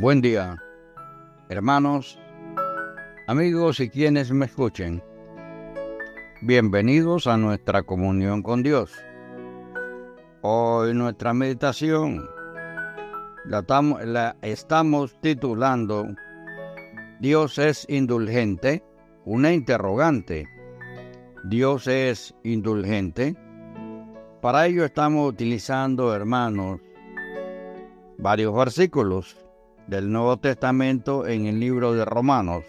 Buen día, hermanos, amigos y quienes me escuchen. Bienvenidos a nuestra comunión con Dios. Hoy nuestra meditación la, estamos titulando Dios es indulgente, una interrogante. Dios es indulgente. Para ello estamos utilizando, hermanos, varios versículos del Nuevo Testamento en el libro de Romanos.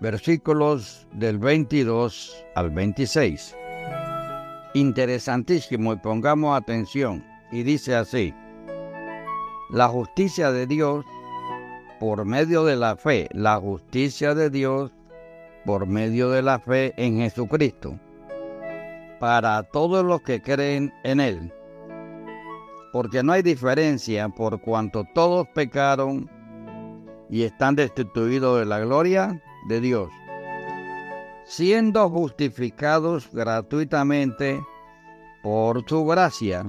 Versículos del 22 al 26. Interesantísimo y pongamos atención. Y dice así, la justicia de Dios por medio de la fe, la justicia de Dios por medio de la fe en Jesucristo, para todos los que creen en Él porque no hay diferencia por cuanto todos pecaron y están destituidos de la gloria de Dios, siendo justificados gratuitamente por su gracia,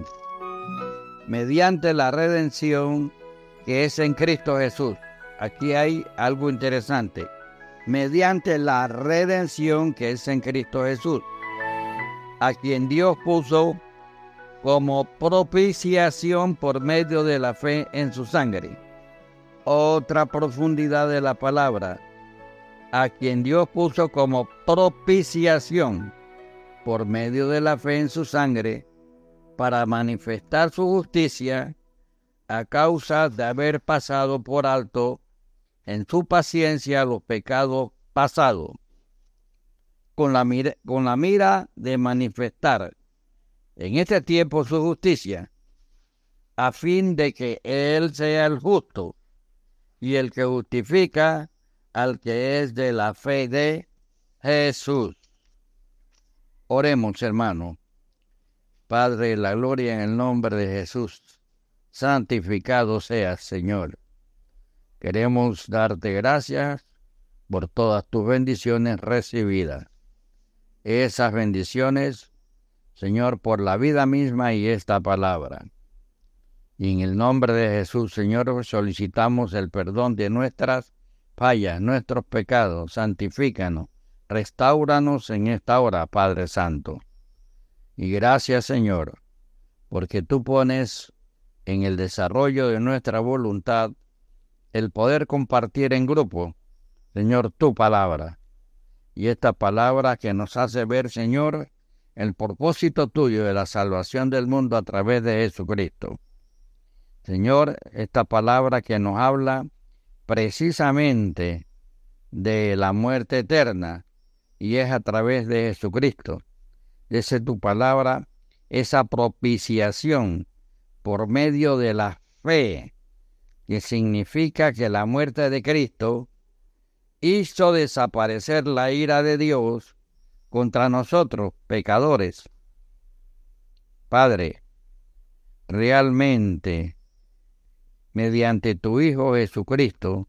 mediante la redención que es en Cristo Jesús. Aquí hay algo interesante. Mediante la redención que es en Cristo Jesús, a quien Dios puso como propiciación por medio de la fe en su sangre. Otra profundidad de la palabra, a quien Dios puso como propiciación por medio de la fe en su sangre, para manifestar su justicia a causa de haber pasado por alto en su paciencia los pecados pasados, con la mira, con la mira de manifestar en este tiempo su justicia, a fin de que Él sea el justo y el que justifica al que es de la fe de Jesús. Oremos, hermano. Padre, la gloria en el nombre de Jesús. Santificado seas, Señor. Queremos darte gracias por todas tus bendiciones recibidas. Esas bendiciones Señor, por la vida misma y esta palabra. Y en el nombre de Jesús, Señor, solicitamos el perdón de nuestras fallas, nuestros pecados. Santifícanos, restauranos en esta hora, Padre Santo. Y gracias, Señor, porque tú pones en el desarrollo de nuestra voluntad el poder compartir en grupo, Señor, tu palabra. Y esta palabra que nos hace ver, Señor, el propósito tuyo de la salvación del mundo a través de Jesucristo. Señor, esta palabra que nos habla precisamente de la muerte eterna y es a través de Jesucristo. Es tu palabra, esa propiciación por medio de la fe, que significa que la muerte de Cristo hizo desaparecer la ira de Dios contra nosotros, pecadores. Padre, realmente, mediante tu Hijo Jesucristo,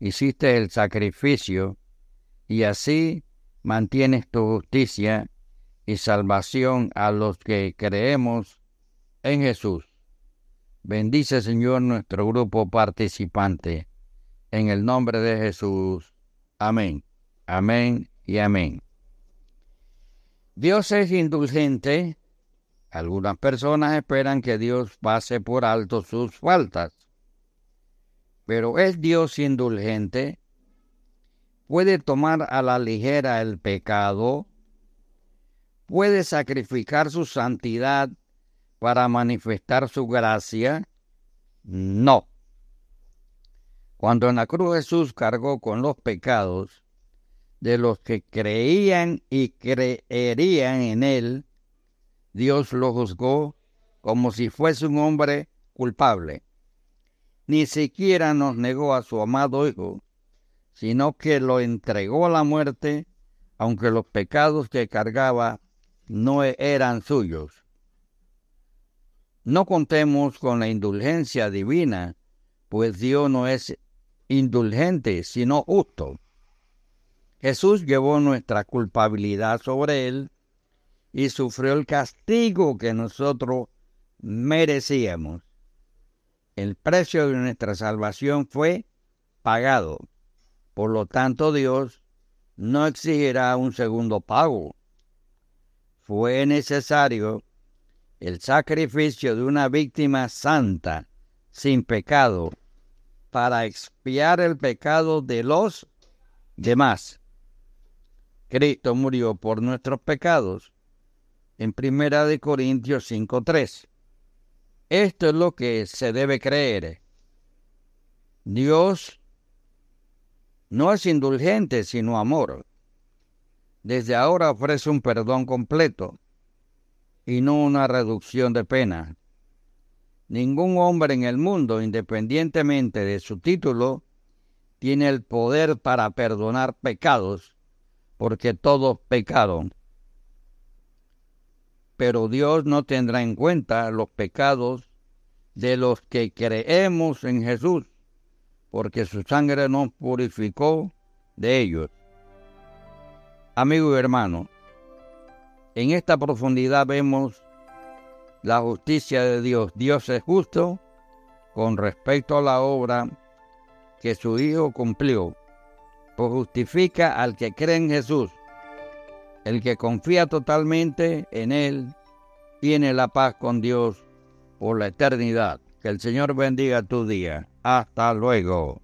hiciste el sacrificio y así mantienes tu justicia y salvación a los que creemos en Jesús. Bendice, Señor, nuestro grupo participante. En el nombre de Jesús. Amén. Amén y amén. Dios es indulgente. Algunas personas esperan que Dios pase por alto sus faltas. Pero ¿es Dios indulgente? ¿Puede tomar a la ligera el pecado? ¿Puede sacrificar su santidad para manifestar su gracia? No. Cuando en la cruz Jesús cargó con los pecados, de los que creían y creerían en él, Dios lo juzgó como si fuese un hombre culpable. Ni siquiera nos negó a su amado Hijo, sino que lo entregó a la muerte, aunque los pecados que cargaba no eran suyos. No contemos con la indulgencia divina, pues Dios no es indulgente, sino justo. Jesús llevó nuestra culpabilidad sobre él y sufrió el castigo que nosotros merecíamos. El precio de nuestra salvación fue pagado. Por lo tanto, Dios no exigirá un segundo pago. Fue necesario el sacrificio de una víctima santa, sin pecado, para expiar el pecado de los demás. Cristo murió por nuestros pecados en Primera de Corintios 5:3. Esto es lo que se debe creer. Dios no es indulgente, sino amor. Desde ahora ofrece un perdón completo y no una reducción de pena. Ningún hombre en el mundo, independientemente de su título, tiene el poder para perdonar pecados, porque todos pecaron. Pero Dios no tendrá en cuenta los pecados de los que creemos en Jesús, porque su sangre nos purificó de ellos. Amigo y hermano, en esta profundidad vemos la justicia de Dios. Dios es justo con respecto a la obra que su Hijo cumplió, justifica al que cree en Jesús. El que confía totalmente en Él tiene la paz con Dios por la eternidad. Que el Señor bendiga tu día. Hasta luego.